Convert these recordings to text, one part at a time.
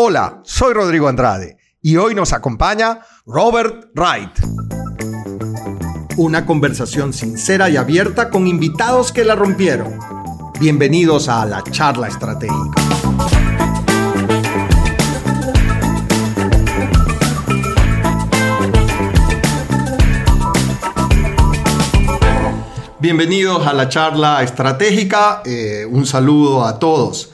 Hola, soy Rodrigo Andrade y hoy nos acompaña Robert Wright. Una conversación sincera y abierta con invitados que la rompieron. Bienvenidos a la charla estratégica. Bienvenidos a la charla estratégica. Eh, un saludo a todos.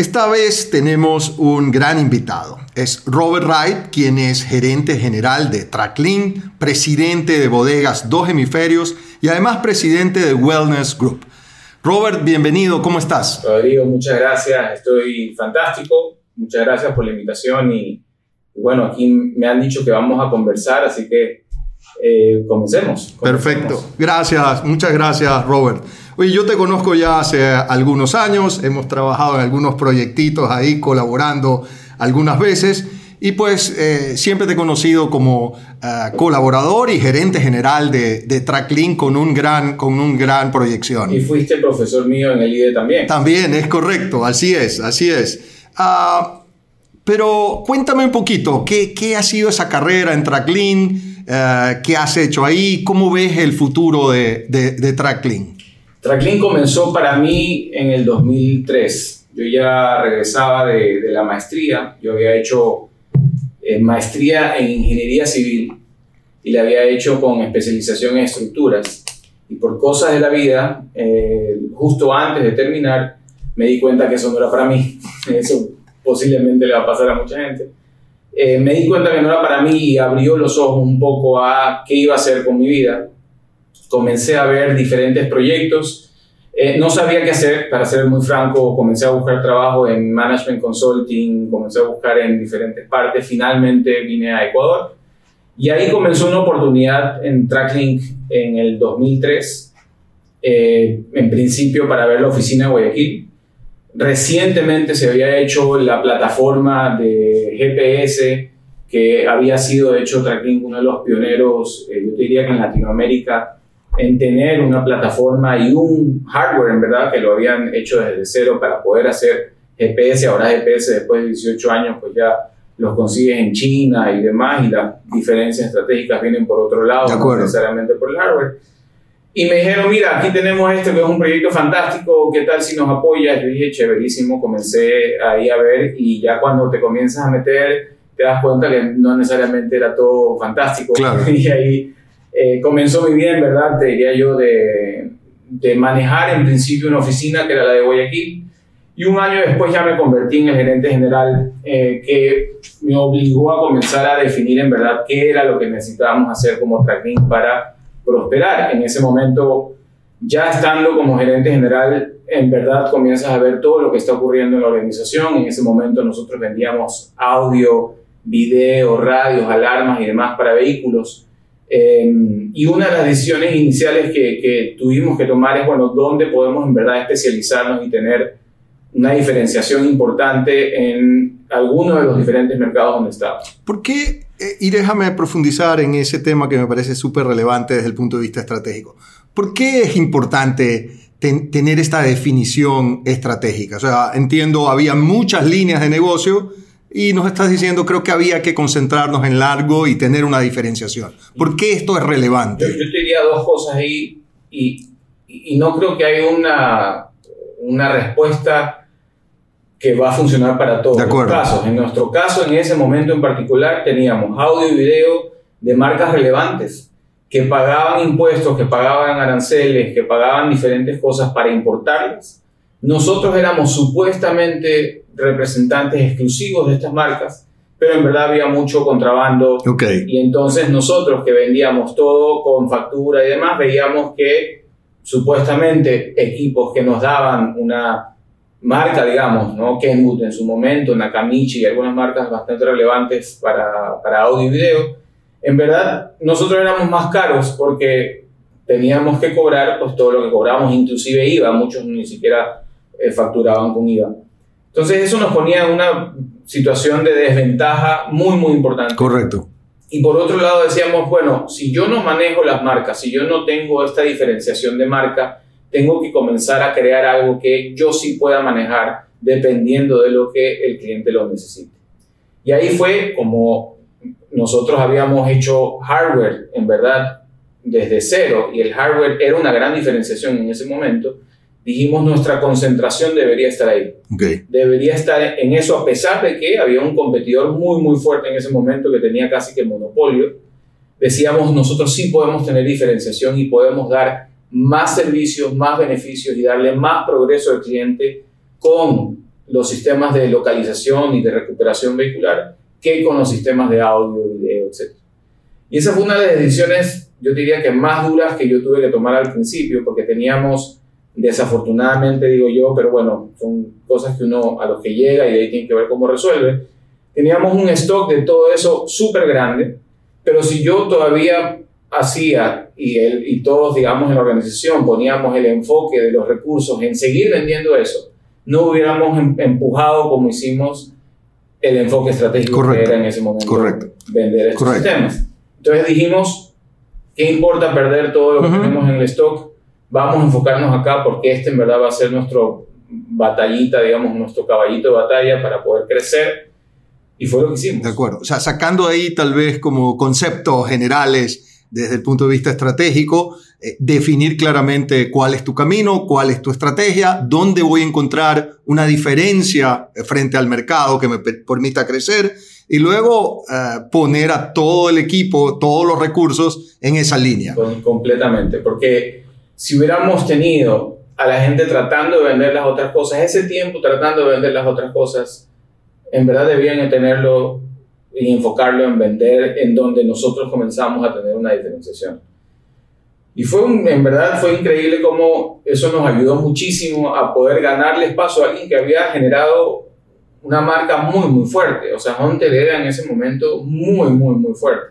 Esta vez tenemos un gran invitado. Es Robert Wright, quien es gerente general de Tracklink, presidente de Bodegas Dos Hemisferios y además presidente de Wellness Group. Robert, bienvenido, ¿cómo estás? Rodrigo, muchas gracias, estoy fantástico. Muchas gracias por la invitación y, bueno, aquí me han dicho que vamos a conversar, así que eh, comencemos, Perfecto, gracias, muchas gracias Robert. Oye, yo te conozco ya hace algunos años, hemos trabajado en algunos proyectitos ahí colaborando algunas veces y pues eh, siempre te he conocido como eh, colaborador y gerente general de, de Tracklink con un gran, con un gran proyección. Y fuiste profesor mío en el IDE también. También, es correcto, así es, así es. Ah, pero cuéntame un poquito, ¿qué, ¿qué, ha sido esa carrera en Tracklink? Eh, ¿Qué has hecho ahí? ¿Cómo ves el futuro de, de, de Tracklink? Tracklink comenzó para mí en el 2003. Yo ya regresaba de, de la maestría. Yo había hecho eh, maestría en ingeniería civil y la había hecho con especialización en estructuras. Y por cosas de la vida, eh, justo antes de terminar, me di cuenta que eso no era para mí. Eso posiblemente le va a pasar a mucha gente eh, me di cuenta que no era para mí y abrió los ojos un poco a qué iba a hacer con mi vida. Comencé a ver diferentes proyectos. Eh, no sabía qué hacer, para ser muy franco, comencé a buscar trabajo en Management Consulting, comencé a buscar en diferentes partes, finalmente vine a Ecuador y ahí comenzó una oportunidad en Tracklink en el 2003, eh, en principio para ver la oficina de Guayaquil, Recientemente se había hecho la plataforma de GPS que había sido, de hecho, Tracklink uno de los pioneros, eh, yo diría que en Latinoamérica, en tener una plataforma y un hardware, en verdad, que lo habían hecho desde cero para poder hacer GPS. Ahora GPS, después de 18 años, pues ya los consigues en China y demás, y las diferencias estratégicas vienen por otro lado, no necesariamente por el hardware. Y me dijeron, mira, aquí tenemos este que es un proyecto fantástico, ¿qué tal si nos apoyas? Yo dije, chéverísimo, comencé ahí a ver y ya cuando te comienzas a meter, te das cuenta que no necesariamente era todo fantástico. Y ahí eh, comenzó muy bien, ¿verdad? Te diría yo, de, de manejar en principio una oficina que era la de Guayaquil. Y un año después ya me convertí en el gerente general eh, que me obligó a comenzar a definir en verdad qué era lo que necesitábamos hacer como tracking para prosperar. En ese momento, ya estando como gerente general, en verdad comienzas a ver todo lo que está ocurriendo en la organización. En ese momento nosotros vendíamos audio, video, radios, alarmas y demás para vehículos. Eh, y una de las decisiones iniciales que, que, tuvimos que tomar es, bueno, ¿dónde podemos en verdad especializarnos y tener una diferenciación importante en algunos de los diferentes mercados donde estamos? ¿Por qué eh, y déjame profundizar en ese tema que me parece súper relevante desde el punto de vista estratégico. ¿Por qué es importante tener esta definición estratégica? O sea, entiendo, había muchas líneas de negocio y nos estás diciendo, creo que había que concentrarnos en largo y tener una diferenciación. ¿Por qué esto es relevante? Yo, te diría dos cosas ahí y, y no creo que haya una, una respuesta que va a funcionar para todos los casos. En nuestro caso, en ese momento en particular, teníamos audio y video de marcas relevantes que pagaban impuestos, que pagaban aranceles, que pagaban diferentes cosas para importarlas. Nosotros éramos supuestamente representantes exclusivos de estas marcas, pero en verdad había mucho contrabando. Y entonces nosotros que vendíamos todo con factura y demás, veíamos que supuestamente equipos que nos daban una marca, digamos, ¿no? Kenwood en su momento, Nakamichi y algunas marcas bastante relevantes para, para audio y video, en verdad nosotros éramos más caros porque teníamos que cobrar pues todo lo que cobrábamos, inclusive IVA, muchos ni siquiera eh, facturaban con IVA. Entonces eso nos ponía en una situación de desventaja muy, muy importante. Correcto. Y por otro lado decíamos, bueno, si yo no manejo las marcas, si yo no tengo esta diferenciación de marca, tengo que comenzar a crear algo que yo sí pueda manejar dependiendo de lo que el cliente lo necesite. Y ahí fue como nosotros habíamos hecho hardware, en verdad, desde cero, y el hardware era una gran diferenciación en ese momento, dijimos nuestra concentración debería estar ahí. Debería estar en eso, a pesar de que había un competidor muy, muy fuerte en ese momento que tenía casi que monopolio. Decíamos, nosotros sí podemos tener diferenciación y podemos dar más servicios, más beneficios y darle más progreso al cliente con los sistemas de localización y de recuperación vehicular que con los sistemas de audio, video, etc. Y esa fue una de las decisiones, yo diría que más duras que yo tuve que tomar al principio, porque teníamos, desafortunadamente digo yo, pero bueno, son cosas que uno a los que llega y ahí tiene que ver cómo resuelve, teníamos un stock de todo eso súper grande, pero si yo todavía hacía y, él, y todos, digamos, en la organización poníamos el enfoque de los recursos en seguir vendiendo eso, no hubiéramos em, empujado como hicimos el enfoque estratégico que era en ese momento Correcto. vender estos sistemas. Entonces dijimos, ¿qué importa perder todo lo que tenemos en el stock? Vamos a enfocarnos acá porque este en verdad va a ser nuestro batallita, digamos, nuestro caballito de batalla para poder crecer. Y fue lo que hicimos. De acuerdo. O sea, sacando ahí tal vez como conceptos generales desde el punto de vista estratégico, eh, definir claramente cuál es tu camino, cuál es tu estrategia, dónde voy a encontrar una diferencia eh, frente al mercado que me permita crecer y luego eh, poner a todo el equipo, todos los recursos en esa línea. completamente, porque si hubiéramos tenido a la gente tratando de vender las otras cosas, ese tiempo tratando de vender las otras cosas, en verdad debían tenerlo y enfocarlo en vender en donde nosotros comenzamos a tener una diferenciación. Y fue en verdad fue increíble cómo eso nos ayudó muchísimo a poder ganarle espacio a alguien que había generado una marca muy, muy fuerte. O sea, Hunter era en ese momento muy, muy, muy fuerte.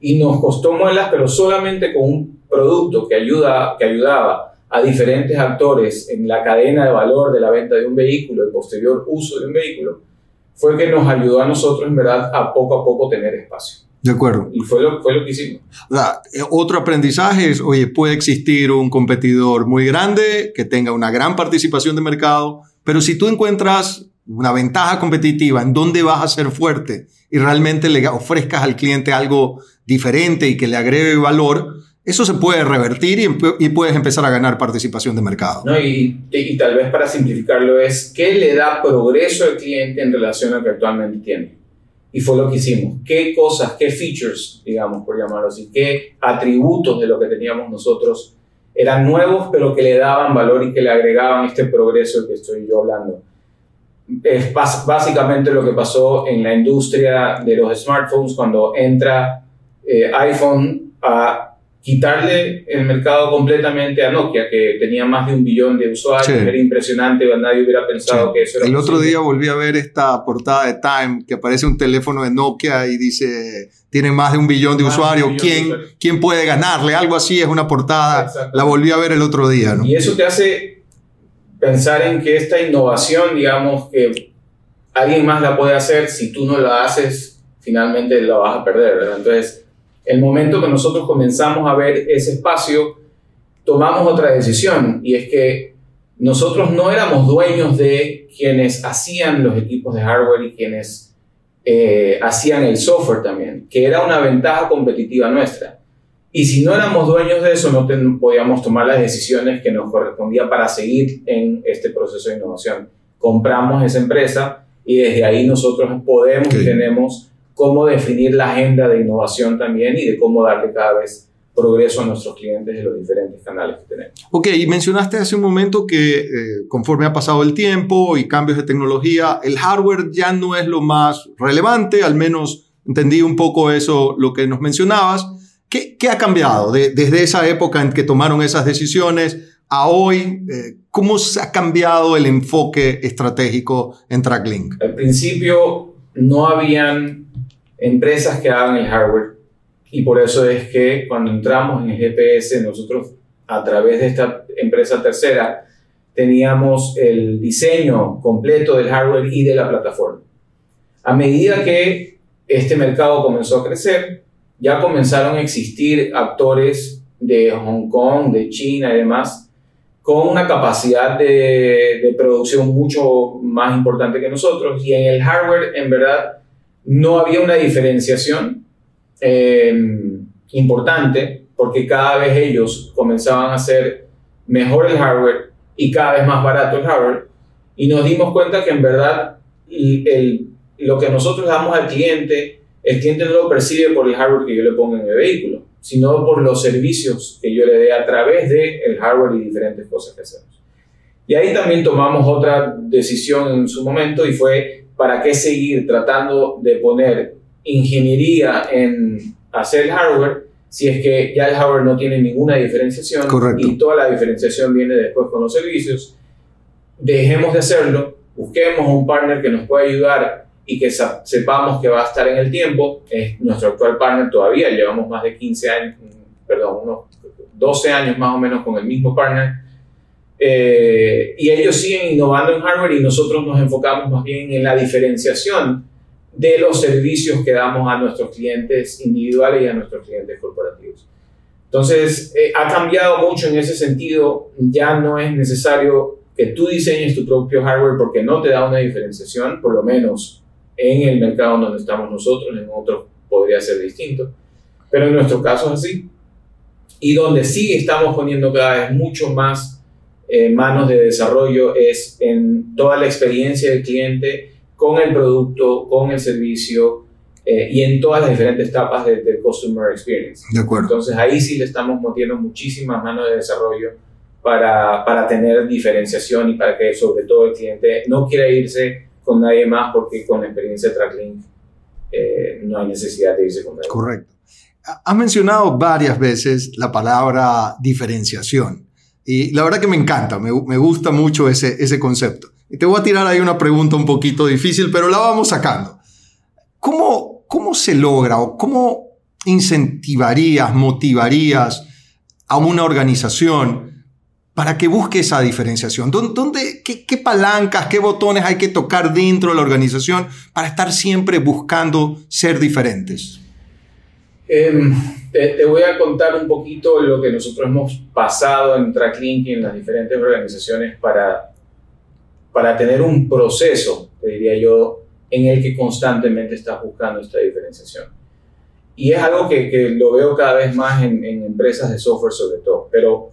Y nos costó muelas, pero solamente con un producto que, ayuda, que ayudaba a diferentes actores en la cadena de valor de la venta de un vehículo, el posterior uso de un vehículo, fue que nos ayudó a nosotros, en verdad, a poco a poco tener espacio. De acuerdo. Y fue lo, fue lo que hicimos. O sea, eh, otro aprendizaje es, oye, puede existir un competidor muy grande que tenga una gran participación de mercado, pero si tú encuentras una ventaja competitiva en dónde vas a ser fuerte y realmente le ofrezcas al cliente algo diferente y que le agregue valor, eso se puede revertir y, puedes empezar a ganar participación de mercado. No, y, tal vez para simplificarlo es, ¿qué le da progreso al cliente en relación a lo que actualmente tiene? Y fue lo que hicimos. ¿Qué cosas, qué features, digamos, por llamarlo así, qué atributos de lo que teníamos nosotros eran nuevos, pero que le daban valor y que le agregaban este progreso que estoy yo hablando? Es básicamente lo que pasó en la industria de los smartphones cuando entra eh, iPhone a quitarle el mercado completamente a Nokia, que tenía más de un billón de usuarios, era impresionante, nadie hubiera pensado que eso era El otro día volví a ver esta portada de Time, que aparece un teléfono de Nokia y dice, tiene más de un billón de usuarios, ¿Quién, ¿quién puede ganarle? Algo así es una portada, la volví a ver el otro día. Y eso te hace pensar en que esta innovación, digamos, que alguien más la puede hacer, si tú no la haces, finalmente la vas a perder, ¿verdad? Entonces, el momento que nosotros comenzamos a ver ese espacio, tomamos otra decisión y es que nosotros no éramos dueños de quienes hacían los equipos de hardware y quienes eh, hacían el software también, que era una ventaja competitiva nuestra. Y si no éramos dueños de eso, no podíamos tomar las decisiones que nos correspondían para seguir en este proceso de innovación. Compramos esa empresa y desde ahí nosotros podemos y tenemos cómo definir la agenda de innovación también y de cómo darle cada vez progreso a nuestros clientes en los diferentes canales que tenemos. Ok, y mencionaste hace un momento que eh, conforme ha pasado el tiempo y cambios de tecnología, el hardware ya no es lo más relevante, al menos entendí un poco eso, lo que nos mencionabas. ¿Qué, qué ha cambiado desde esa época en que tomaron esas decisiones a hoy? Eh, ¿Cómo se ha cambiado el enfoque estratégico en TrackLink? Al principio no habían empresas que hagan el hardware. Y por eso es que cuando entramos en el GPS, nosotros a través de esta empresa tercera, teníamos el diseño completo del hardware y de la plataforma. A medida que este mercado comenzó a crecer, ya comenzaron a existir actores de Hong Kong, de China y demás, con una capacidad de, de producción mucho más importante que nosotros. Y en el hardware, en verdad, no había una diferenciación em, importante porque cada vez ellos comenzaban a hacer mejor el hardware y cada vez más barato el hardware y nos dimos cuenta que en verdad lo que nosotros damos al cliente, el cliente no lo percibe por el hardware que yo le pongo en el vehículo, sino por los servicios que yo le dé a través del el hardware y diferentes cosas que hacemos. Y ahí también tomamos otra decisión en su momento y fue para qué seguir tratando de poner ingeniería en hacer el hardware si es que ya el hardware no tiene ninguna diferenciación y toda la diferenciación viene después con los servicios. Dejemos de hacerlo, busquemos un partner que nos pueda ayudar y que sepamos que va a estar en el tiempo. Es nuestro actual partner todavía, llevamos más de 15 años, perdón, unos 12 años más o menos con el mismo partner eh, y ellos siguen innovando en hardware y nosotros nos enfocamos más bien en la diferenciación de los servicios que damos a nuestros clientes individuales y a nuestros clientes corporativos. Entonces, eh, ha cambiado mucho en ese sentido. Ya no es necesario que tú diseñes tu propio hardware porque no te da una diferenciación, por lo menos en el mercado donde estamos nosotros, en otros podría ser distinto, pero en nuestro caso es así. Y donde sí estamos poniendo cada vez mucho más eh, manos de desarrollo es en toda la experiencia del cliente con el producto, con el servicio eh, y en todas las diferentes etapas del de Customer Experience. De acuerdo. Entonces ahí sí le estamos metiendo muchísimas manos de desarrollo para, para tener diferenciación y para que sobre todo el cliente no quiera irse con nadie más porque con la experiencia de TrackLink eh, no hay necesidad de irse con nadie. Correcto. Has mencionado varias veces la palabra diferenciación. Y la verdad que me encanta, me, gusta mucho ese, ese concepto. Y te voy a tirar ahí una pregunta un poquito difícil, pero la vamos sacando. ¿Cómo, cómo se logra o cómo incentivarías, motivarías a una organización para que busque esa diferenciación? ¿Dónde, qué, qué, palancas, qué botones hay que tocar dentro de la organización para estar siempre buscando ser diferentes? Eh, te, voy a contar un poquito lo que nosotros hemos pasado en TrackLink y en las diferentes organizaciones para, para tener un proceso, te diría yo, en el que constantemente estás buscando esta diferenciación. Y es algo que, que lo veo cada vez más en, en, empresas de software sobre todo, pero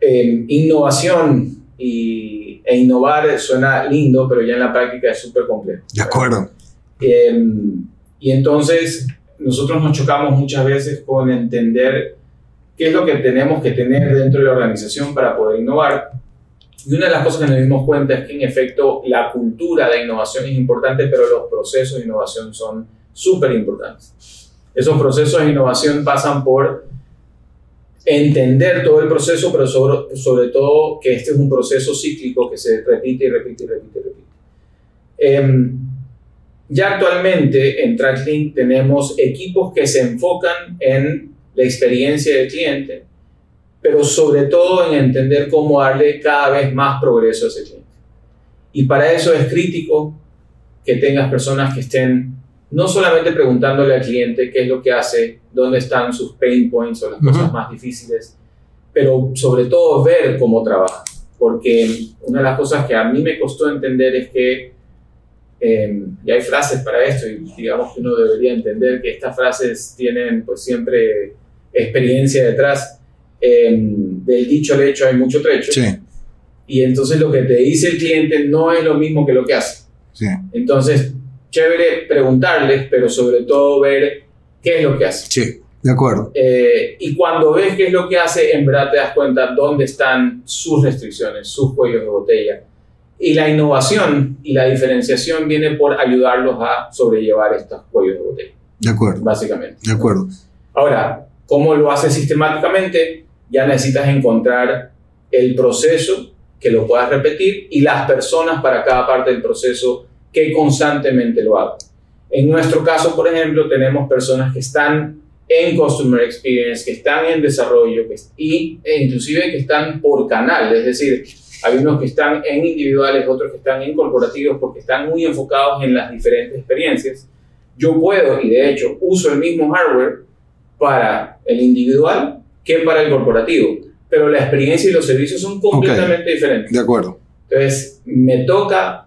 eh, innovación y, e innovar suena lindo, pero ya en la práctica es súper complejo. De acuerdo. Eh, y entonces nosotros nos chocamos muchas veces con entender qué es lo que tenemos que tener dentro de la organización para poder innovar. Y una de las cosas que nos dimos cuenta es que en efecto la cultura de innovación es importante, pero los procesos de innovación son súper importantes. Esos procesos de innovación pasan por entender todo el proceso, pero sobre, sobre todo que este es un proceso cíclico que se repite y repite y repite y repite. Eh, ya actualmente en TrackLink tenemos equipos que se enfocan en la experiencia del cliente, pero sobre todo en entender cómo darle cada vez más progreso a ese cliente. Y para eso es crítico que tengas personas que estén no solamente preguntándole al cliente qué es lo que hace, dónde están sus pain points o las cosas más difíciles, pero sobre todo ver cómo trabaja. Porque una de las cosas que a mí me costó entender es que eh, y hay frases para esto y digamos que uno debería entender que estas frases tienen pues siempre experiencia detrás. Em, del dicho al hecho hay mucho trecho. Sí. Y entonces lo que te dice el cliente no es lo mismo que lo que hace. Sí. Entonces, chévere preguntarles, pero sobre todo ver qué es lo que hace. Sí, de acuerdo. Eh, y cuando ves qué es lo que hace, en verdad te das cuenta dónde están sus restricciones, sus cuellos de botella y la innovación y la diferenciación viene por ayudarlos a sobrellevar estos cuellos de botella. De acuerdo. Básicamente. De acuerdo. Ahora, ¿cómo lo haces sistemáticamente? Ya necesitas encontrar el proceso que lo puedas repetir y las personas para cada parte del proceso que constantemente lo hagan. En nuestro caso, por ejemplo, tenemos personas que están en Customer Experience, que están en desarrollo que, y, e inclusive que están por canal, es decir, hay unos que están en individuales, otros que están en corporativos porque están muy enfocados en las diferentes experiencias. Yo puedo, y de hecho uso el mismo hardware para el individual que para el corporativo, pero la experiencia y los servicios son completamente diferentes. De acuerdo. Entonces, me toca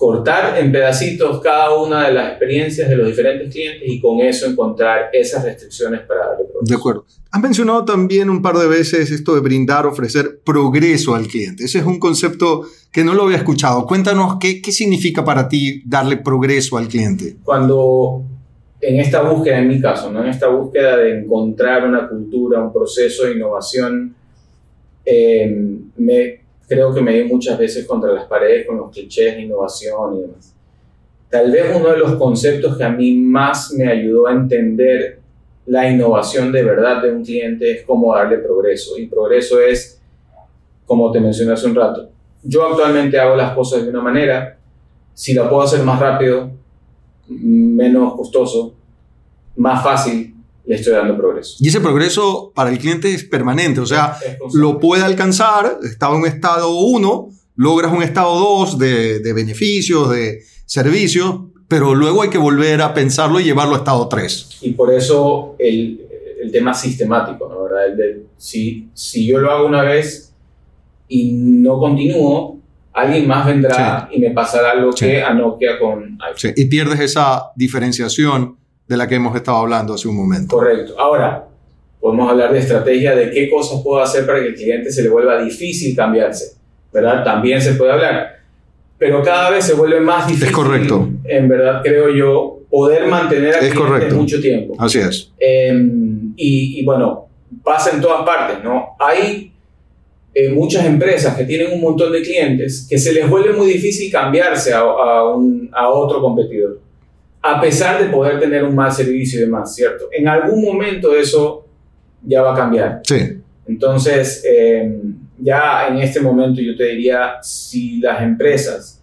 cortar en pedacitos cada una de las experiencias de los diferentes clientes y con eso encontrar esas restricciones para darle progreso. De acuerdo. Has mencionado también un par de veces esto de brindar, ofrecer progreso al cliente. Ese es un concepto que no lo había escuchado. Cuéntanos qué, qué significa para ti darle progreso al cliente. Cuando en esta búsqueda, en mi caso, ¿no? en esta búsqueda de encontrar una cultura, un proceso de innovación, eh, me, creo que me di muchas veces contra las paredes con los clichés de innovación y demás. Tal vez uno de los conceptos que a mí más me ayudó a entender la innovación de verdad de un cliente es cómo darle progreso. Y progreso es, como te mencioné hace un rato, yo actualmente hago las cosas de una manera, si la puedo hacer más rápido, menos costoso, más fácil, le estoy dando progreso. Y ese progreso para el cliente es permanente, o sea, lo puede alcanzar, estaba en un estado 1, logras un estado 2 de, de, beneficios, de servicios, pero luego hay que volver a pensarlo y llevarlo a estado 3. Y por eso el, el tema sistemático, ¿no? ¿verdad? El de, si, si yo lo hago una vez y no continúo, alguien más vendrá sí. y me pasará lo sí. que a Nokia con iPhone. Sí. Y pierdes esa diferenciación de la que hemos estado hablando hace un momento. Correcto. Ahora, podemos hablar de estrategia de qué cosas puedo hacer para que el cliente se le vuelva difícil cambiarse, ¿verdad? También se puede hablar. Pero cada vez se vuelve más difícil. Es correcto. En verdad, creo yo, poder mantener al es cliente correcto. mucho tiempo. Así es. Eh, y, y, bueno, pasa en todas partes, ¿no? Hay eh, muchas empresas que tienen un montón de clientes que se les vuelve muy difícil cambiarse a, a, un, a otro competidor a pesar de poder tener un mal servicio y demás, ¿cierto? En algún momento eso ya va a cambiar. Sí. Entonces, eh, ya en este momento yo te diría, si las empresas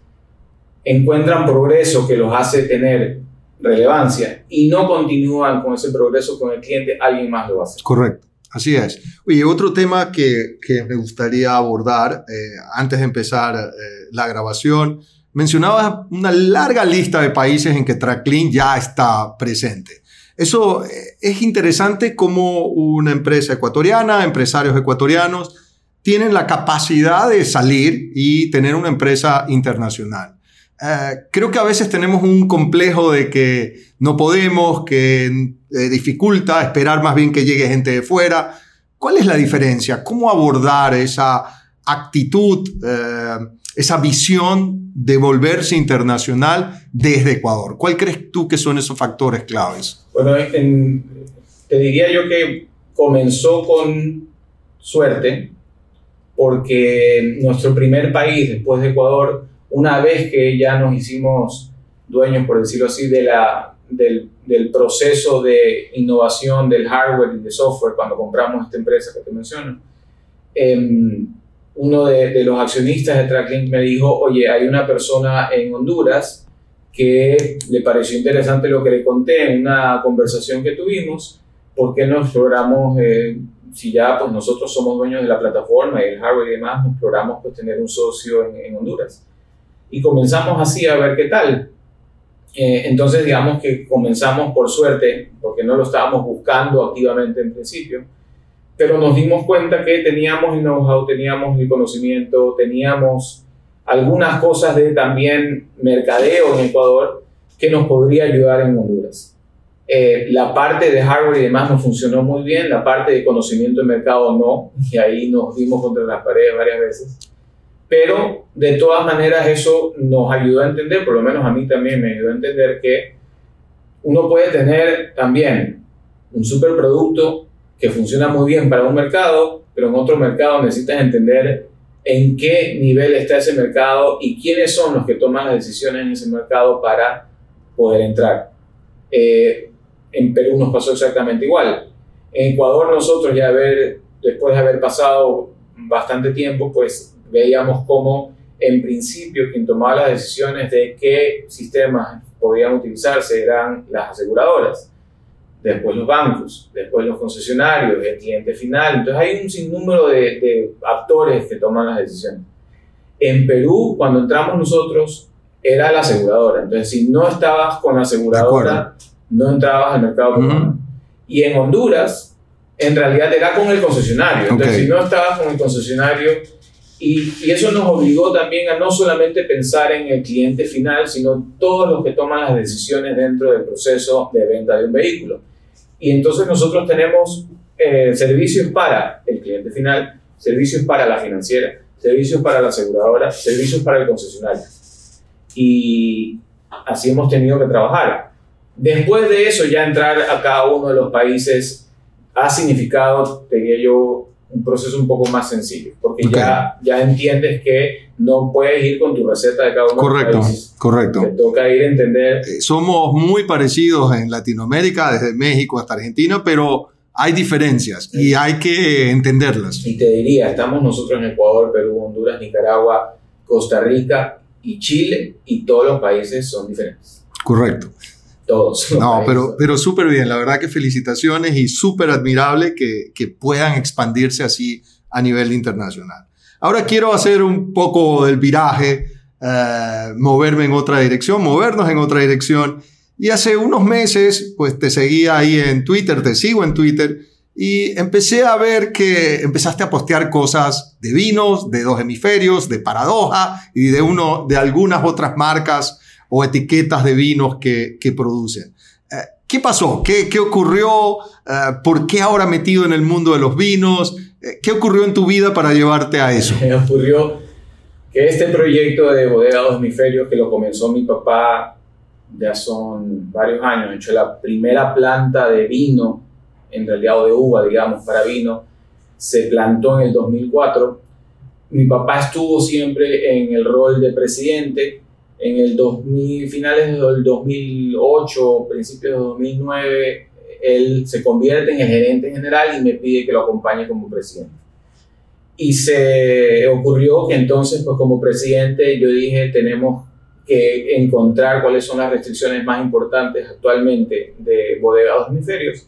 encuentran progreso que los hace tener relevancia y no continúan con ese progreso con el cliente, alguien más lo va a hacer. Correcto. Así es. Oye, otro tema que, que me gustaría abordar eh, antes de empezar eh, la grabación mencionabas una larga lista de países en que TrackClean ya está presente. Eso eh, es interesante como una empresa ecuatoriana, empresarios ecuatorianos, tienen la capacidad de salir y tener una empresa internacional. Uh, creo que a veces tenemos un complejo de que no podemos, que eh, dificulta esperar más bien que llegue gente de fuera. ¿Cuál es la diferencia? ¿Cómo abordar esa actitud? Uh, esa visión de volverse internacional desde Ecuador. ¿Cuál crees tú que son esos factores claves? Bueno, en, te diría yo que comenzó con suerte, porque nuestro primer país después de Ecuador, una vez que ya nos hicimos dueños, por decirlo así, de la, del, proceso de innovación del hardware y de software, cuando compramos esta empresa que te menciono, eh, uno de, de, los accionistas de Tracklink me dijo, oye, hay una persona en Honduras que le pareció interesante lo que le conté en una conversación que tuvimos, ¿por qué no exploramos, eh, si ya pues nosotros somos dueños de la plataforma y el hardware y demás, no exploramos pues tener un socio en, en Honduras? Y comenzamos así a ver qué tal. Eh, entonces digamos que comenzamos por suerte, porque no lo estábamos buscando activamente en principio, pero nos dimos cuenta que teníamos el know-how, teníamos el conocimiento, teníamos algunas cosas de también mercadeo en Ecuador que nos podría ayudar en Honduras. Eh, la parte de hardware y demás nos funcionó muy bien, la parte de conocimiento de mercado no, y ahí nos dimos contra las paredes varias veces. Pero de todas maneras eso nos ayudó a entender, por lo menos a mí también me ayudó a entender que uno puede tener también un superproducto que funciona muy bien para un mercado, pero en otro mercado necesitas entender en qué nivel está ese mercado y quiénes son los que toman las decisiones en ese mercado para poder entrar. Eh, en Perú nos pasó exactamente igual. En Ecuador nosotros ya haber, después de haber pasado bastante tiempo, pues veíamos cómo en principio quien tomaba las decisiones de qué sistemas podían utilizarse eran las aseguradoras después los bancos, después los concesionarios, el cliente final. Entonces hay un sinnúmero de, de, actores que toman las decisiones. En Perú, cuando entramos nosotros, era la aseguradora. Entonces, si no estabas con la aseguradora, no entrabas al mercado peruano. Uh -huh. Y en Honduras, en realidad era con el concesionario. Entonces, okay. si no estabas con el concesionario, Y, y, eso nos obligó también a no solamente pensar en el cliente final, sino todos los que toman las decisiones dentro del proceso de venta de un vehículo. Y entonces nosotros tenemos eh, servicios para el cliente final, servicios para la financiera, servicios para la aseguradora, servicios para el concesionario. Y así hemos tenido que trabajar. Después de eso, ya entrar a cada uno de los países ha significado, diría yo, un proceso un poco más sencillo, porque ya, ya entiendes que no puedes ir con tu receta de cada uno correcto, de los países. Correcto, Te toca ir a entender. Eh, somos muy parecidos en Latinoamérica, desde México hasta Argentina, pero hay diferencias y hay que entenderlas. Y te diría, estamos nosotros en Ecuador, Perú, Honduras, Nicaragua, Costa Rica y Chile, y todos los países son diferentes. Correcto. Todos. No, pero, pero súper bien, la verdad que felicitaciones y súper admirable que, que puedan expandirse así a nivel internacional. Ahora quiero hacer un poco del viraje, uh, moverme en otra dirección, movernos en otra dirección y hace unos meses, pues te seguía ahí en Twitter, te sigo en Twitter, y empecé a ver que empezaste a postear cosas de vinos, de dos hemisferios, de paradoja y de, uno, de algunas otras marcas o etiquetas de vinos que, que producen. Eh, ¿Qué pasó? ¿Qué, qué ocurrió? Eh, ¿Por qué ahora metido en el mundo de los vinos? Eh, ¿Qué ocurrió en tu vida para llevarte a eso? Me ocurrió que este proyecto de Bodega Dos Hemisferios, que lo comenzó mi papá ya son varios años, hecho la primera planta de vino, en realidad de uva, digamos, para vino, se plantó en el 2004. Mi papá estuvo siempre en el rol de presidente. En el 2000, finales del 2008, principios de 2009, él se convierte en el gerente general y me pide que lo acompañe como presidente. Y se ocurrió que entonces, pues como presidente, yo dije, tenemos que encontrar cuáles son las restricciones más importantes actualmente de Bodega Dos Hemisferios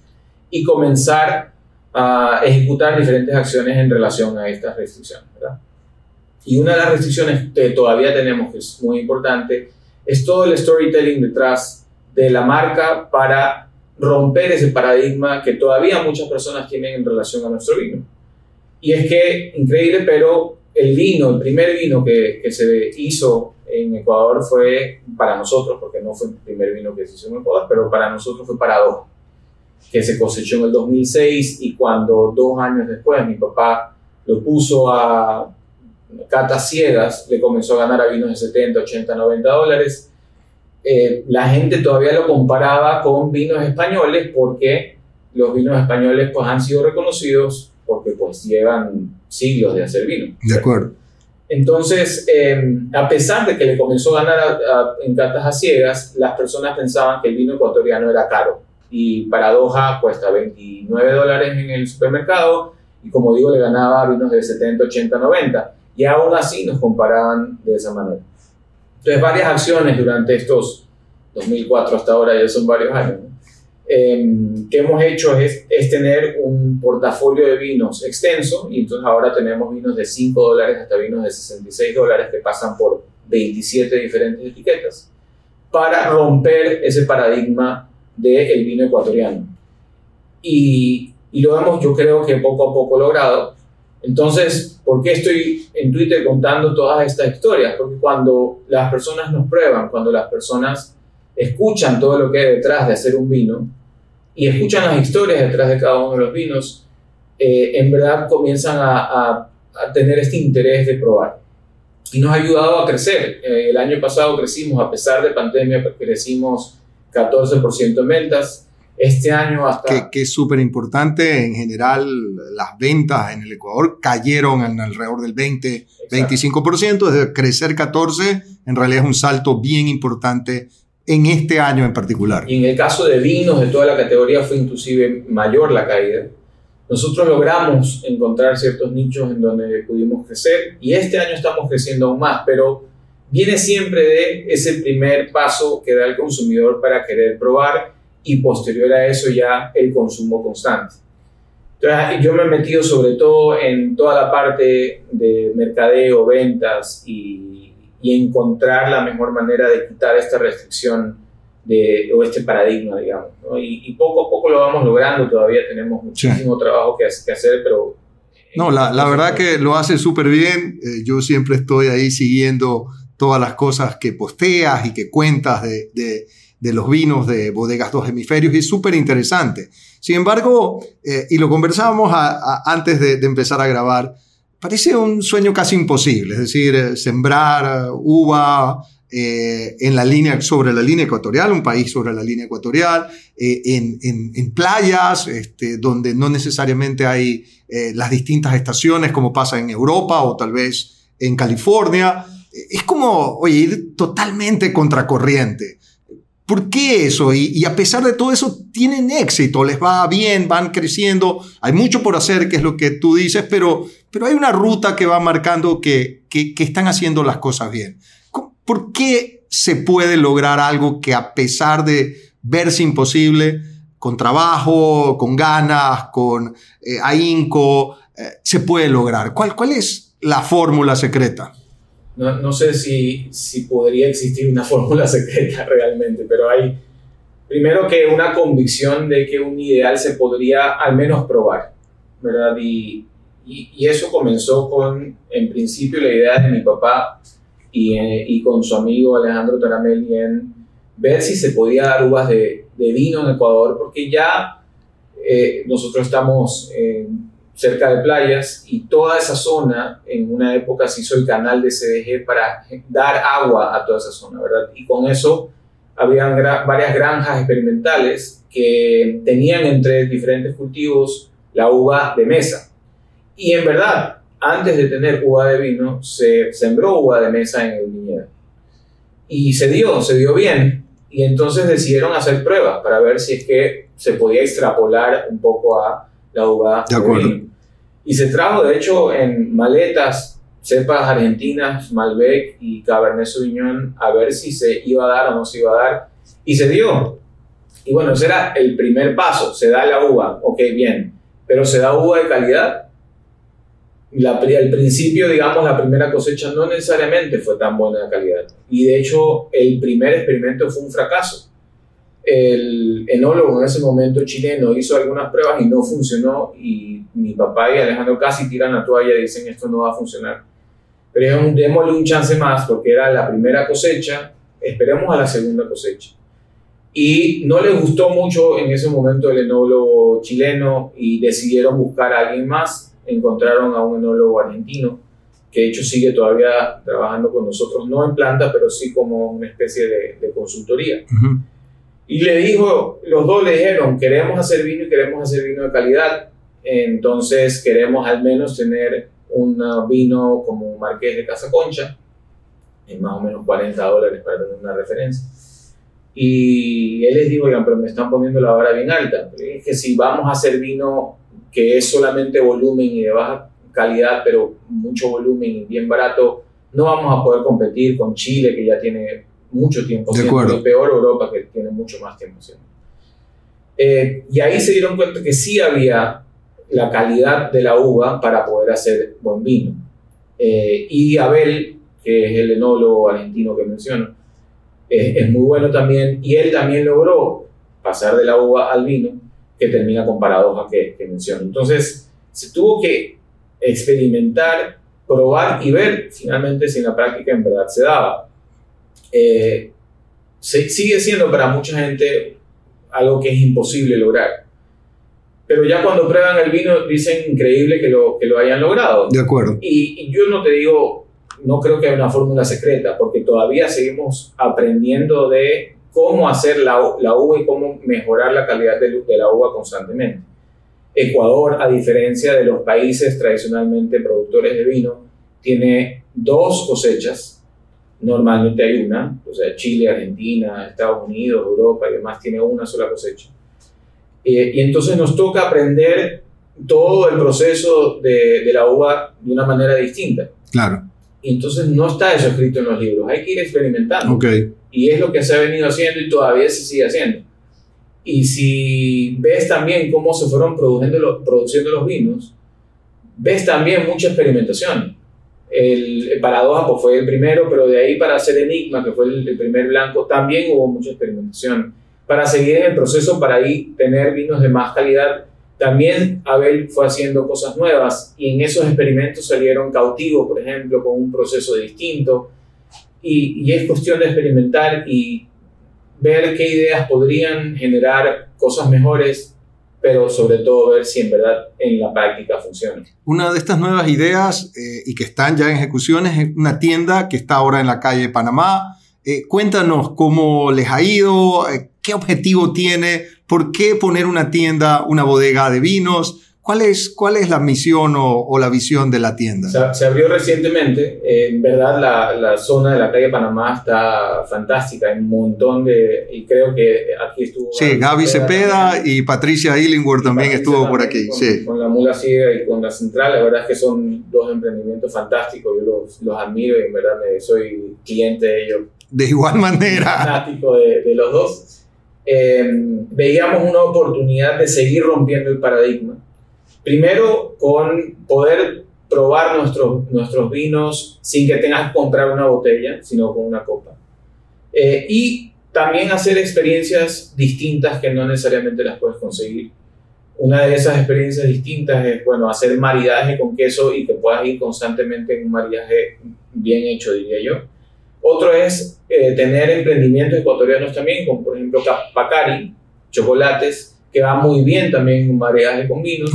y comenzar a ejecutar diferentes acciones en relación a estas restricciones. ¿verdad? Y una de las restricciones que todavía tenemos, que es muy importante, es todo el storytelling detrás de la marca para romper ese paradigma que todavía muchas personas tienen en relación a nuestro vino. Y es que, increíble, pero el vino, el primer vino que, que se hizo en Ecuador fue para nosotros, porque no fue el primer vino que se hizo en Ecuador, pero para nosotros fue Paradoja, que se cosechó en el 2006 y cuando dos años después mi papá lo puso a catas ciegas, le comenzó a ganar a vinos de 70, 80, 90 dólares. Eh, la gente todavía lo comparaba con vinos españoles porque los vinos españoles pues, han sido reconocidos porque pues llevan siglos de hacer vino. De acuerdo. Entonces, eh, a pesar de que le comenzó a ganar a, a, en cartas a ciegas, las personas pensaban que el vino ecuatoriano era caro. Y Paradoja cuesta 29 dólares en el supermercado y como digo, le ganaba vinos de 70, 80, 90. Y aún así nos comparaban de esa manera. Entonces, varias acciones durante estos 2004 hasta ahora, ya son varios años, ¿no? eh, que hemos hecho es, es, tener un portafolio de vinos extenso y entonces ahora tenemos vinos de 5 dólares hasta vinos de 66 dólares que pasan por 27 diferentes etiquetas para romper ese paradigma del vino ecuatoriano. Y, y lo hemos, yo creo que poco a poco logrado. Entonces, ¿por qué estoy en Twitter contando todas estas historias? Porque cuando las personas nos prueban, cuando las personas escuchan todo lo que hay detrás de hacer un vino, y escuchan las historias detrás de cada uno de los vinos, eh, en verdad comienzan a, tener este interés de probar. Y nos ha ayudado a crecer. Eh, el año pasado crecimos, a pesar de pandemia, crecimos 14% en ventas. Este año hasta... Que, que es súper importante. En general, las ventas en el Ecuador cayeron en alrededor del 20, Exacto. 25%. Desde crecer 14, en realidad es un salto bien importante en este año en particular. Y en el caso de vinos de toda la categoría fue inclusive mayor la caída. Nosotros logramos encontrar ciertos nichos en donde pudimos crecer y este año estamos creciendo aún más, pero viene siempre de ese primer paso que da el consumidor para querer probar y posterior a eso ya el consumo constante. Entonces yo me he metido sobre todo en toda la parte de mercadeo, ventas y y encontrar la mejor manera de quitar esta restricción de, o este paradigma, digamos. ¿no? Y, y, poco a poco lo vamos logrando, todavía tenemos muchísimo sí. trabajo que, que, hacer, pero No, la, la verdad que lo hace súper bien. Eh, yo siempre estoy ahí siguiendo todas las cosas que posteas y que cuentas de, de, de los vinos de Bodegas Dos Hemisferios y es súper interesante. Sin embargo, eh, y lo conversábamos antes de, empezar a grabar, parece un sueño casi imposible, es decir, eh, sembrar uva eh, en la línea, sobre la línea ecuatorial, un país sobre la línea ecuatorial, en, en, en, playas este, donde no necesariamente hay las distintas estaciones como pasa en Europa o tal vez en California. Es como, oye, ir totalmente contracorriente. ¿Por qué eso? Y, a pesar de todo eso, tienen éxito, les va bien, van creciendo, hay mucho por hacer, que es lo que tú dices, pero, pero hay una ruta que va marcando que, que, que están haciendo las cosas bien. ¿Por qué se puede lograr algo que a pesar de verse imposible, con trabajo, con ganas, con eh, ahínco, eh, se puede lograr? ¿Cuál, cuál es la fórmula secreta? No, no, sé si, si podría existir una fórmula secreta realmente, pero hay primero que una convicción de que un ideal se podría al menos probar, ¿verdad? Y, y, eso comenzó con, en principio, la idea de mi papá y, y, con su amigo Alejandro Taramelli en ver si se podía dar uvas de, de vino en Ecuador, porque ya eh, nosotros estamos cerca de playas y toda esa zona, en una época se hizo el canal de CDG para dar agua a toda esa zona, ¿verdad? Y con eso habían gra varias granjas experimentales que tenían entre diferentes cultivos la uva de mesa. Y en verdad, antes de tener uva de vino, se sembró uva de mesa en el viñedo. Y se dio, se dio bien. Y entonces decidieron hacer pruebas para ver si es que se podía extrapolar un poco a la uva de, de vino. Y se trajo, de hecho, en maletas, cepas argentinas, Malbec y Cabernet Sauvignon, a ver si se iba a dar o no se iba a dar. Y se dio. Y bueno, ese era el primer paso. Se da la uva, ok, bien. Pero se da uva de calidad al principio, digamos, la primera cosecha no necesariamente fue tan buena de calidad. Y de hecho, el primer experimento fue un fracaso. El enólogo en ese momento chileno hizo algunas pruebas y no funcionó. Y mi papá y Alejandro casi tiran la toalla y dicen: Esto no va a funcionar. Pero un, démosle un chance más porque era la primera cosecha. Esperemos a la segunda cosecha. Y no les gustó mucho en ese momento el enólogo chileno y decidieron buscar a alguien más encontraron a un enólogo argentino que de hecho sigue todavía trabajando con nosotros, no en planta, pero sí como una especie de, consultoría. Y le dijo, los dos le dijeron, queremos hacer vino y queremos hacer vino de calidad, entonces queremos al menos tener un vino como Marqués de Casa Concha, en más o menos 40 dólares para tener una referencia. Y él les dijo, oigan, pero me están poniendo la vara bien alta. Es que si vamos a hacer vino que es solamente volumen y de baja calidad, pero mucho volumen y bien barato, no vamos a poder competir con Chile, que ya tiene mucho tiempo de siendo, y peor Europa, que tiene mucho más tiempo siendo. Eh, y ahí se dieron cuenta que sí había la calidad de la uva para poder hacer buen vino. Eh, y Abel, que es el enólogo argentino que menciono, eh, es muy bueno también, y él también logró pasar de la uva al vino, que termina con paradoja que, que menciono. Entonces, se tuvo que experimentar, probar y ver finalmente si en la práctica en verdad se daba. Eh, se, sigue siendo para mucha gente algo que es imposible lograr. Pero ya cuando prueban el vino dicen increíble que lo, que lo hayan logrado. De acuerdo. Y, y yo no te digo, no creo que haya una fórmula secreta, porque todavía seguimos aprendiendo de cómo hacer la, la uva y cómo mejorar la calidad de, de, la uva constantemente. Ecuador, a diferencia de los países tradicionalmente productores de vino, tiene dos cosechas. Normalmente hay una, o sea, Chile, Argentina, Estados Unidos, Europa y demás tiene una sola cosecha. Eh, y entonces nos toca aprender todo el proceso de, de la uva de una manera distinta. Claro. Y entonces no está eso escrito en los libros, hay que ir experimentando. Okay. Y es lo que se ha venido haciendo y todavía se sigue haciendo. Y si ves también cómo se fueron produciendo los, produciendo los vinos, ves también mucha experimentación. El, Paradoja pues, fue el primero, pero de ahí para hacer Enigma, que fue el, primer blanco, también hubo mucha experimentación. Para seguir en el proceso, para ahí tener vinos de más calidad, también Abel fue haciendo cosas nuevas y en esos experimentos salieron cautivos, por ejemplo, con un proceso distinto. Y es cuestión de experimentar y ver qué ideas podrían generar cosas mejores pero sobre todo ver si en verdad en la práctica funciona. Una de estas nuevas ideas eh, y que están ya en ejecuciones es una tienda que está ahora en la calle de Panamá. Eh, cuéntanos cómo les ha ido, eh, qué objetivo tiene, por qué poner una tienda, una bodega de vinos, ¿Cuál es, ¿Cuál es la misión o, la visión de la tienda? Se, abrió recientemente. en verdad, la, la, zona de la calle Panamá está fantástica. Hay un montón de. Y creo que aquí estuvo. Sí, Gaby Cepeda y Patricia Illingworth también estuvo por aquí. Con, sí. con la Mula Ciega y con la Central. La verdad es que son dos emprendimientos fantásticos. Yo los, los admiro y en verdad me, soy cliente de ellos. De igual manera. Fanático de, de los dos. Eh, veíamos una oportunidad de seguir rompiendo el paradigma Primero, con poder probar nuestros, nuestros vinos sin que tengas que comprar una botella, sino con una copa. Eh, y también hacer experiencias distintas que no necesariamente las puedes conseguir. Una de esas experiencias distintas es, bueno, hacer maridaje con queso y que puedas ir constantemente en un maridaje bien hecho, diría yo. Otro es eh, tener emprendimientos ecuatorianos también, como por ejemplo Pacari, chocolates, que va muy bien también un maridaje con vinos.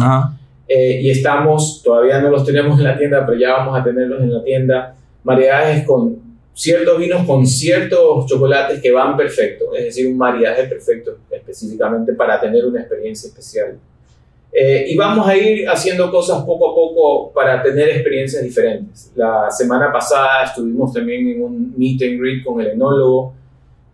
Eh, y estamos, todavía no los tenemos en la tienda, pero ya vamos a tenerlos en la tienda, maridajes con ciertos vinos con ciertos chocolates que van perfecto, es decir, un maridaje perfecto específicamente para tener una experiencia especial. Eh, y vamos a ir haciendo cosas poco a poco para tener experiencias diferentes. La semana pasada estuvimos también en un meet and greet con el enólogo,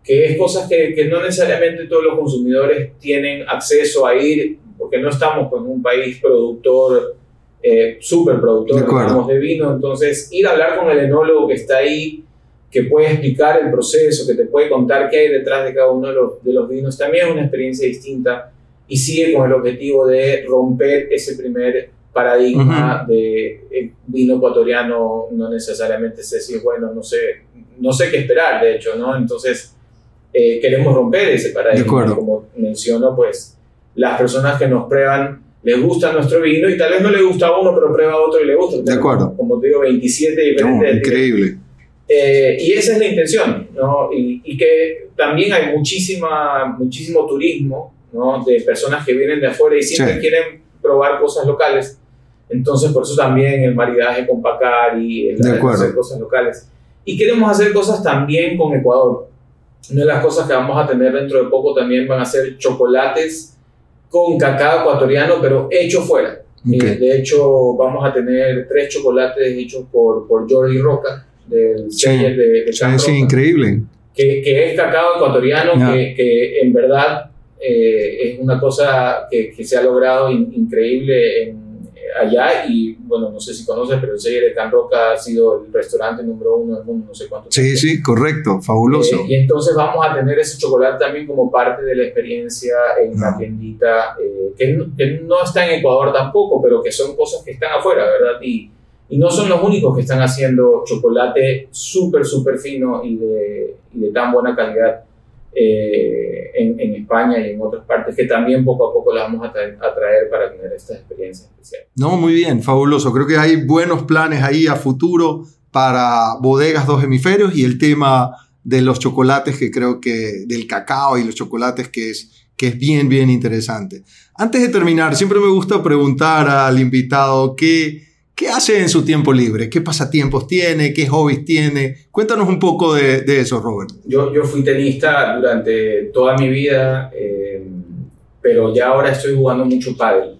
que es cosas que, que no necesariamente todos los consumidores tienen acceso a ir porque no estamos pues, en un país productor, eh, súper productor de, de vino, entonces ir a hablar con el enólogo que está ahí, que puede explicar el proceso, que te puede contar qué hay detrás de cada uno de los, de los vinos, también es una experiencia distinta y sigue con el objetivo de romper ese primer paradigma de eh, vino ecuatoriano, no necesariamente sé si es bueno, no sé, no sé qué esperar, de hecho, ¿no? Entonces, eh, queremos romper ese paradigma, como menciono, pues las personas que nos prueban les gusta nuestro vino y tal vez no le gusta a uno, pero prueba a otro y le gusta. De acuerdo. Como, te digo, 27 diferentes. increíble. Eh, y esa es la intención, ¿no? Y, y, que también hay muchísima, muchísimo turismo, ¿no? De personas que vienen de afuera y siempre quieren probar cosas locales. Entonces, por eso también el maridaje con Pacari, el hacer cosas locales. Y queremos hacer cosas también con Ecuador. Una de las cosas que vamos a tener dentro de poco también van a ser chocolates con cacao ecuatoriano, pero hecho fuera. Eh, de hecho, vamos a tener tres chocolates hechos por, por Jordi Roca, del sí, de, de sí, increíble. Que, que, es cacao ecuatoriano, que, que, en verdad eh, es una cosa que, que se ha logrado increíble en, allá y bueno, no sé si conoces, pero el Seller de Can Roca ha sido el restaurante número uno del mundo, no sé cuánto. Sí, sí, correcto, fabuloso. Eh, y entonces vamos a tener ese chocolate también como parte de la experiencia en la tiendita, eh, que, que, no está en Ecuador tampoco, pero que son cosas que están afuera, ¿verdad? Y, y no son los únicos que están haciendo chocolate súper, súper fino y de, y de tan buena calidad. Eh, en, España y en otras partes que también poco a poco las vamos a traer, a traer para tener esta experiencia especial. No, muy bien, fabuloso. Creo que hay buenos planes ahí a futuro para bodegas dos hemisferios y el tema de los chocolates que creo que del cacao y los chocolates que es que es bien bien interesante. Antes de terminar, siempre me gusta preguntar al invitado qué ¿Qué hace en su tiempo libre? ¿Qué pasatiempos tiene? ¿Qué hobbies tiene? Cuéntanos un poco de, de eso, Robert. Yo, yo, fui tenista durante toda mi vida, eh, pero ya ahora estoy jugando mucho pádel.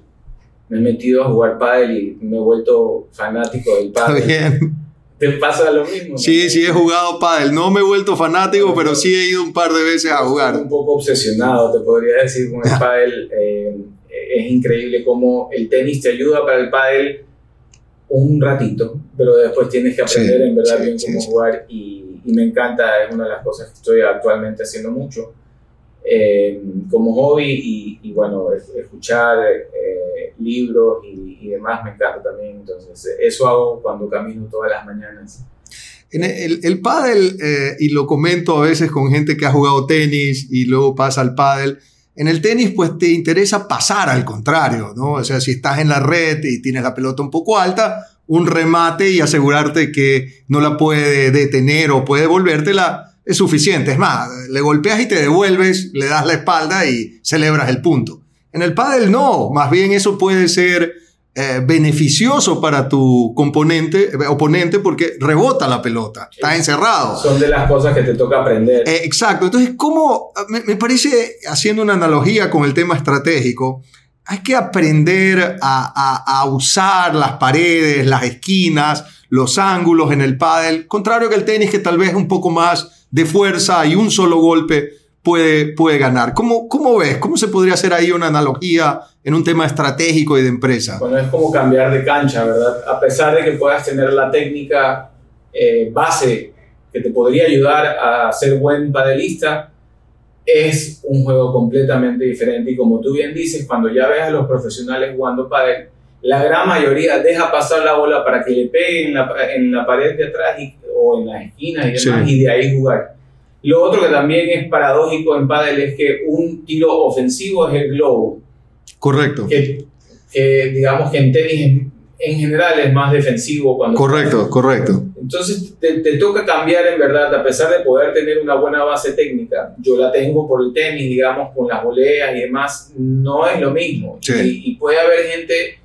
Me he metido a jugar pádel y me he vuelto fanático del pádel. Está bien. ¿Te pasa lo mismo? Sí, sí he jugado pádel. No me he vuelto fanático, pero sí he ido un par de veces a jugar. Un poco obsesionado, te podría decir, con el pádel. Eh, es increíble cómo el tenis te ayuda para el pádel un ratito, pero después tienes que aprender en verdad bien cómo jugar y, y, me encanta, es una de las cosas que estoy actualmente haciendo mucho eh, como hobby y, y bueno, escuchar eh, libros y, y, demás me encanta también, entonces eso hago cuando camino todas las mañanas. En el, el pádel, eh, y lo comento a veces con gente que ha jugado tenis y luego pasa al pádel, En el tenis, pues te interesa pasar al contrario, ¿no? O sea, si estás en la red y tienes la pelota un poco alta, un remate y asegurarte que no la puede detener o puede devolvértela es suficiente. Es más, le golpeas y te devuelves, le das la espalda y celebras el punto. En el pádel no, más bien eso puede ser eh, beneficioso para tu componente, eh, oponente porque rebota la pelota, está encerrado. Son de las cosas que te toca aprender. Eh, exacto, entonces, ¿cómo? Me, me, parece, haciendo una analogía con el tema estratégico, hay que aprender a, a, a, usar las paredes, las esquinas, los ángulos en el pádel, contrario que el tenis que tal vez es un poco más de fuerza y un solo golpe puede, puede ganar. ¿Cómo, ¿Cómo ves? ¿Cómo se podría hacer ahí una analogía en un tema estratégico y de empresa? Bueno, es como cambiar de cancha, ¿verdad? A pesar de que puedas tener la técnica eh, base que te podría ayudar a ser buen padelista, es un juego completamente diferente. Y como tú bien dices, cuando ya ves a los profesionales jugando padel, la gran mayoría deja pasar la bola para que le pegue en la, en la pared de atrás y, o en las esquinas y demás, sí. y de ahí jugar. Lo otro que también es paradójico en pádel es que un tiro ofensivo es el globo. Correcto. Que, que digamos que en tenis en general es más defensivo cuando... Correcto, correcto. Entonces te, te, toca cambiar en verdad, a pesar de poder tener una buena base técnica. Yo la tengo por el tenis, digamos, con las voleas y demás, no es lo mismo. Sí. Y, y, puede haber gente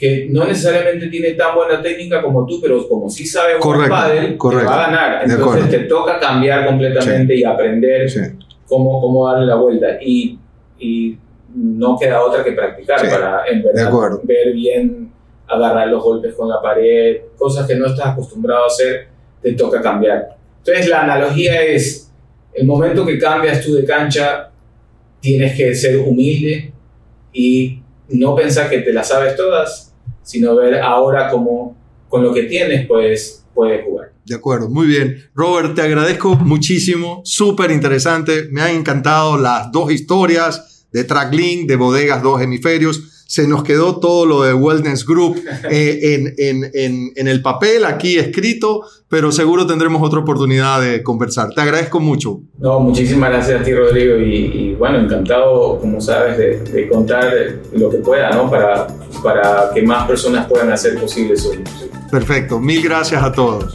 que no necesariamente tiene tan buena técnica como tú, pero como sí sabe jugar pádel, correcto. te va a ganar. Entonces te toca cambiar completamente sí. y aprender Sí. cómo, cómo darle la vuelta. Y, y no queda otra que practicar Sí, para, en verdad, ver bien, agarrar los golpes con la pared, cosas que no estás acostumbrado a hacer, te toca cambiar. Entonces la analogía es, el momento que cambias tú de cancha, tienes que ser humilde y no pensar que te las sabes todas, sino ver ahora cómo con lo que tienes pues puedes jugar. De acuerdo, muy bien. Robert, te agradezco muchísimo, súper interesante. Me han encantado las dos historias de Tracklink, de Bodegas Dos Hemisferios. Se nos quedó todo lo de Wellness Group eh, en, en, en, en, el papel, aquí escrito, pero seguro tendremos otra oportunidad de conversar. Te agradezco mucho. No, muchísimas gracias a ti, Rodrigo, y, y bueno, encantado, como sabes, de, de, contar lo que pueda, ¿no? Para, para que más personas puedan hacer posible eso. Perfecto, mil gracias a todos.